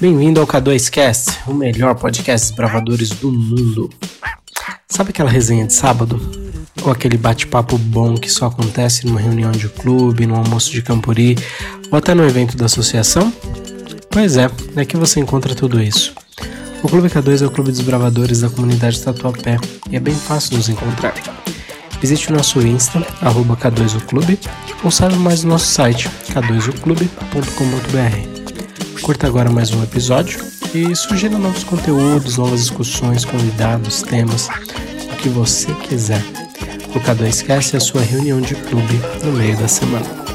Bem-vindo ao K2Cast, o melhor podcast dos bravadores do mundo. Sabe aquela resenha de sábado? Ou aquele bate-papo bom que só acontece numa reunião de clube, num almoço de campuri ou até no evento da associação? Pois é, é que você encontra tudo isso. O Clube K2 é o clube dos bravadores da comunidade Tatuapé e é bem fácil nos encontrar. Visite o nosso Insta, arroba K2oclube, ou saiba mais no nosso site, k2oclube.com.br. Curta agora mais um episódio e sugira novos conteúdos, novas discussões, convidados, temas, o que você quiser. O K2Cast é a sua reunião de clube no meio da semana.